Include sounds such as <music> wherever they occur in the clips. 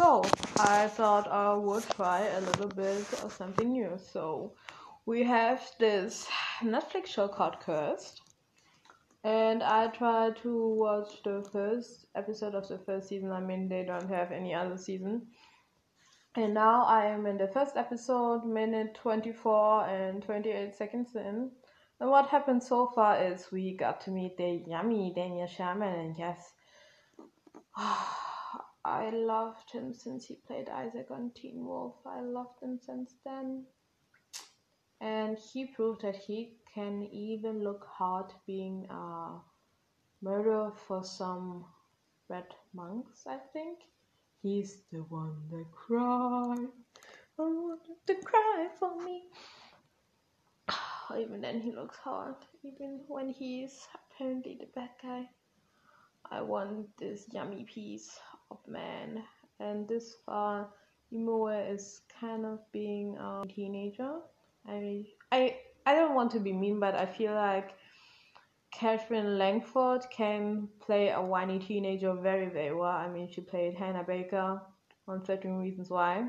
So I thought I would try a little bit of something new. So we have this Netflix show called Cursed. And I tried to watch the first episode of the first season. I mean, they don't have any other season. And now I am in the first episode, minute 24 and 28 seconds in. And what happened so far is we got to meet the yummy Daniel Sharman, and yes, <sighs> ah, I loved him since he played Isaac on Teen Wolf. I loved him since then. And he proved that he can even look hard being a murderer for some red monks, I think. He's the one that cried. I wanted to cry for me. <sighs> Even then, he looks hard. Even when he's apparently the bad guy. I want this yummy piece of man. And this far, Nimue is kind of being a teenager. I I I don't want to be mean, but I feel like Katherine Langford can play a whiny teenager very, very well. I mean, she played Hannah Baker on 13 Reasons Why.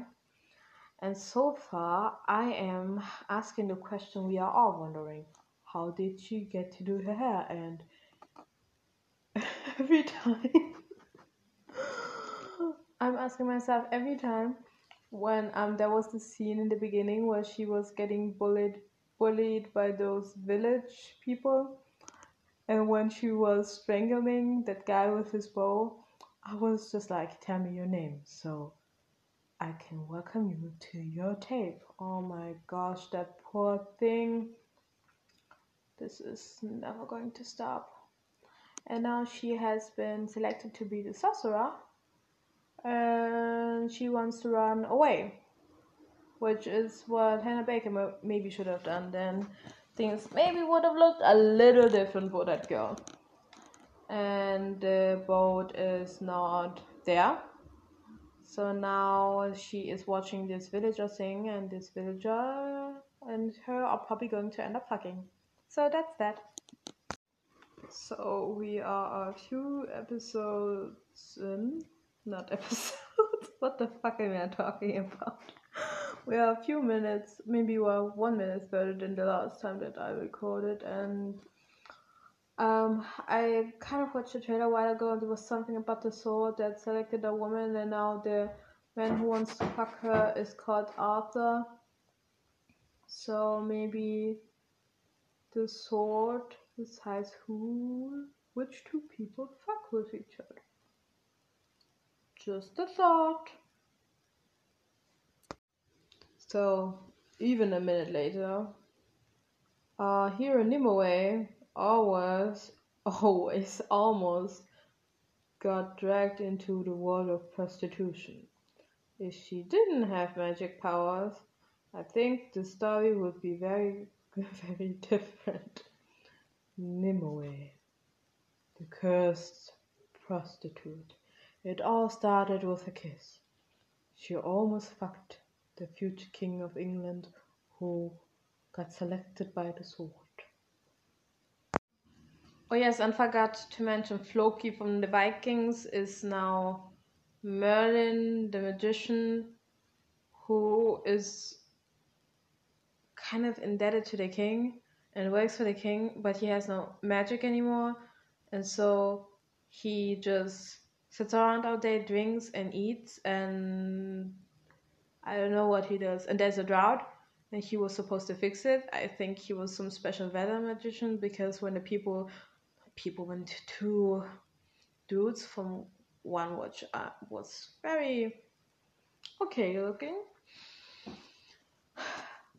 And so far, I am asking the question we are all wondering how did she get to do her hair? And <laughs> every time, I'm asking myself every time when um, there was the scene in the beginning where she was getting bullied bullied by those village people and when she was strangling that guy with his bow, I was just like, tell me your name so I can welcome you to your tape. Oh my gosh, that poor thing. This is never going to stop. And now she has been selected to be the sorcerer. And she wants to run away. Which is what Hannah Baker maybe should have done then things maybe would have looked a little different for that girl. And the boat is not there. So now she is watching this villager sing, and this villager and her are probably going to end up fucking. So that's that. So we are a few episodes in. Not episodes. <laughs> what the fuck am I talking about? we are a few minutes, maybe one minute further than the last time that I recorded, and um, I kind of watched a trailer a while ago. and There was something about the sword that selected a woman, and now the man who wants to fuck her is called Arthur. So maybe the sword decides who, which two people fuck with each other. Just a thought. So even a minute later, uh, here in Nimue, always, <laughs> always, almost got dragged into the world of prostitution. If she didn't have magic powers, I think the story would be very, <laughs> very different. Nimue, the cursed prostitute. It all started with a kiss. She almost fucked the future king of England who got selected by the sword. Oh yes, and forgot to mention Floki from the Vikings is now Merlin the magician who is kind of indebted to the king and works for the king, but he has no magic anymore, and so he just sits around all day, drinks and eats, and I don't know what he does. And there's a drought, and he was supposed to fix it. I think he was some special weather magician because when the people people went to dudes from one watch uh, was very okay looking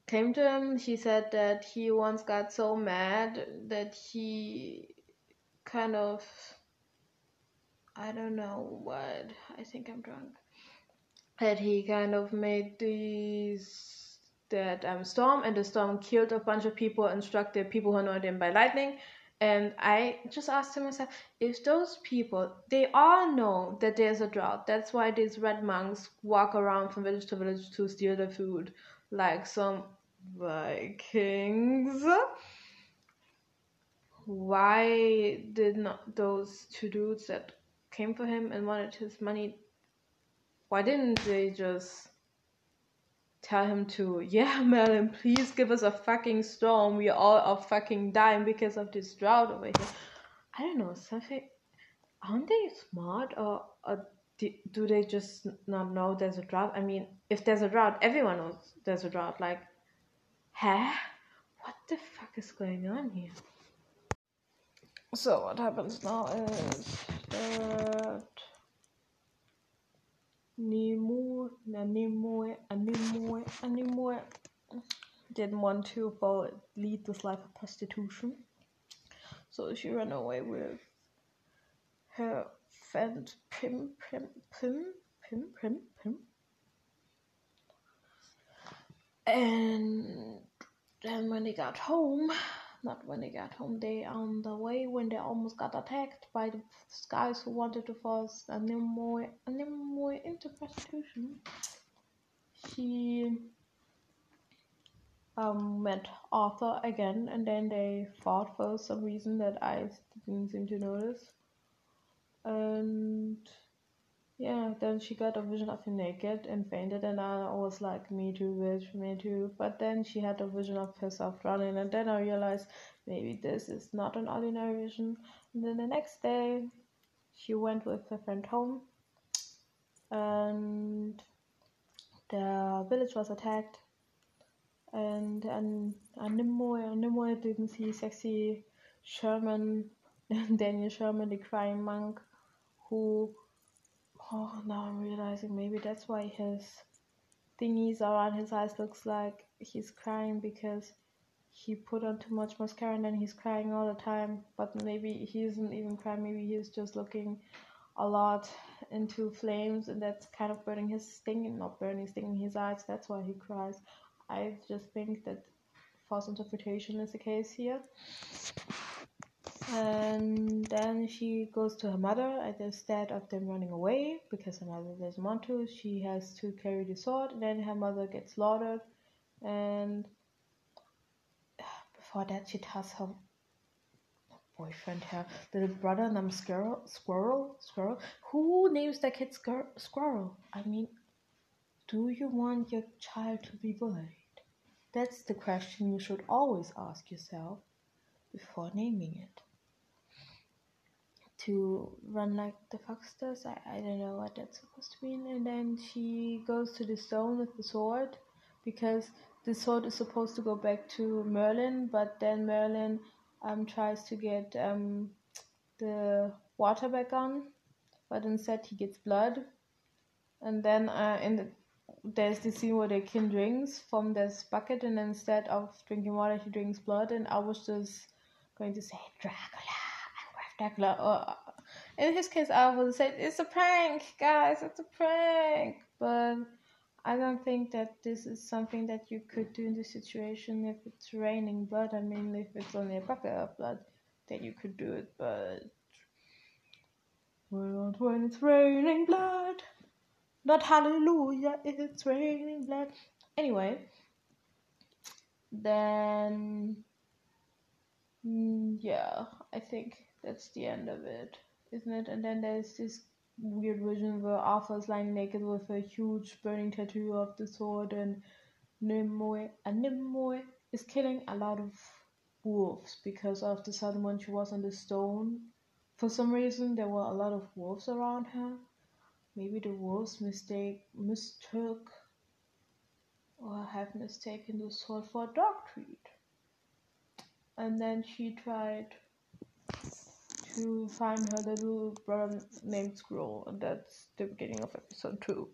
came to him he said that he once got so mad that he kind of i don't know what i think i'm drunk. That he kind of made these that um, storm and the storm killed a bunch of people and struck the people who annoyed him by lightning. And i just asked myself if those people they all know that there's a drought that's why these red monks walk around from village to village to steal the food like some vikings. Why did not those two dudes that came for him and wanted his money why didn't they just tell him to, yeah, <laughs> Merlin, please give us a fucking storm. We all are fucking dying because of this drought over here. I don't know, something. Aren't they smart or, or do they just not know there's a drought? I mean, if there's a drought, everyone knows there's a drought. Like, huh? What the fuck is going on here? So what happens now is that Nimue, Nimue, Nimue, Nimue didn't want to follow, lead this life of prostitution. So she ran away with her friend Pym, Pym, Pym, Pym, Pym, Pym. And then when they got home, not when they got home, they on the way when they almost got attacked by the guys who wanted to force a Nimue, a Nimue into prostitution. She um, met Arthur again, and then they fought for some reason that I didn't seem to notice. And yeah, then she got a vision of him naked and fainted, and I was like, me too, bitch, me too. But then she had a vision of herself running, and then I realized maybe this is not an ordinary vision. And then the next day, she went with her friend home, and the village was attacked. And and and Nimue, Nimue didn't see sexy Sharman, <laughs> Daniel Sharman, the crying monk, who Oh, now I'm realizing maybe that's why his thingies around his eyes looks like he's crying because he put on too much mascara and then he's crying all the time. But maybe he isn't even crying. Maybe he's just looking a lot into flames and that's kind of burning his sting, not burning, stinging his eyes. That's why he cries. I just think that false interpretation is the case here and then she goes to her mother And instead of them running away because her mother doesn't want to she has to carry the sword. And then her mother gets slaughtered and before that she tells her boyfriend her little brother named squirrel squirrel squirrel who names their kid squirrel? I mean do you want your child to be bullied? That's the question you should always ask yourself before naming it to run like the fox does. I, I don't know what that's supposed to mean. And then she goes to the stone with the sword because the sword is supposed to go back to Merlin, but then Merlin um tries to get um the water back on, but instead he gets blood. And then uh, in the there's the scene where the king drinks from this bucket, and instead of drinking water, he drinks blood. And I was just going to say Dracula spectacular. Or in his case, I would say it's a prank, guys. It's a prank. But I don't think that this is something that you could do in this situation if it's raining blood. I mean, if it's only a bucket of blood, then you could do it. But when it's raining blood, not hallelujah, it's raining blood. Anyway, then mm, yeah, I think that's the end of it, isn't it? And then there's this weird vision where Arthur's lying naked with a huge burning tattoo of the sword, and Nimue and Nimue is killing a lot of wolves because of the sudden when she was on the stone. For some reason, there were a lot of wolves around her. Maybe the wolves mistake mistook or have mistaken the sword for a dog treat. And then she tried to find her little brother named Squirrel, and that's the beginning of episode two.